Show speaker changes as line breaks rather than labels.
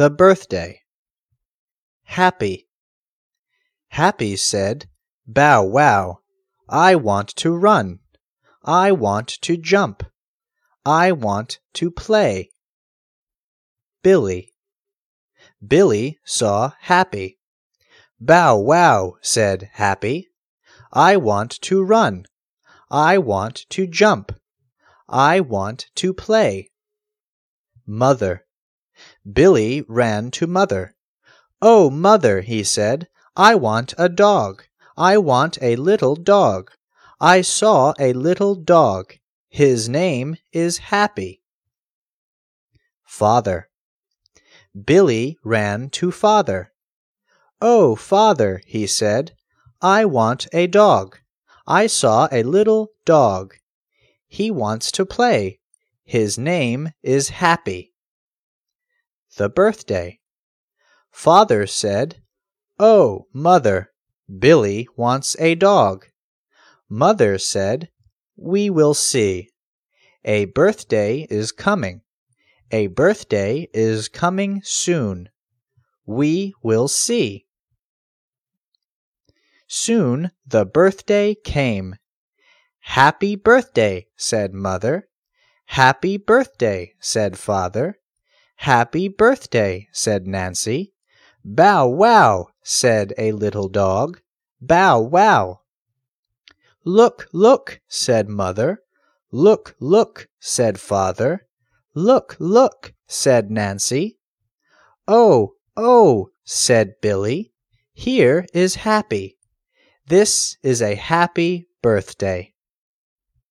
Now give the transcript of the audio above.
The birthday. Happy. Happy said, Bow wow. I want to run. I want to jump. I want to play. Billy. Billy saw Happy. Bow wow, said Happy. I want to run. I want to jump. I want to play. Mother. Billy ran to Mother. Oh, Mother, he said, I want a dog. I want a little dog. I saw a little dog. His name is Happy. Father. Billy ran to Father. Oh, Father, he said, I want a dog. I saw a little dog. He wants to play. His name is Happy. The birthday. Father said, Oh, Mother, Billy wants a dog. Mother said, We will see. A birthday is coming. A birthday is coming soon. We will see. Soon the birthday came. Happy birthday, said Mother. Happy birthday, said Father. Happy birthday, said Nancy. Bow wow, said a little dog. Bow wow. Look, look, said Mother. Look, look, said Father. Look, look, said Nancy. Oh, oh, said Billy. Here is Happy. This is a happy birthday.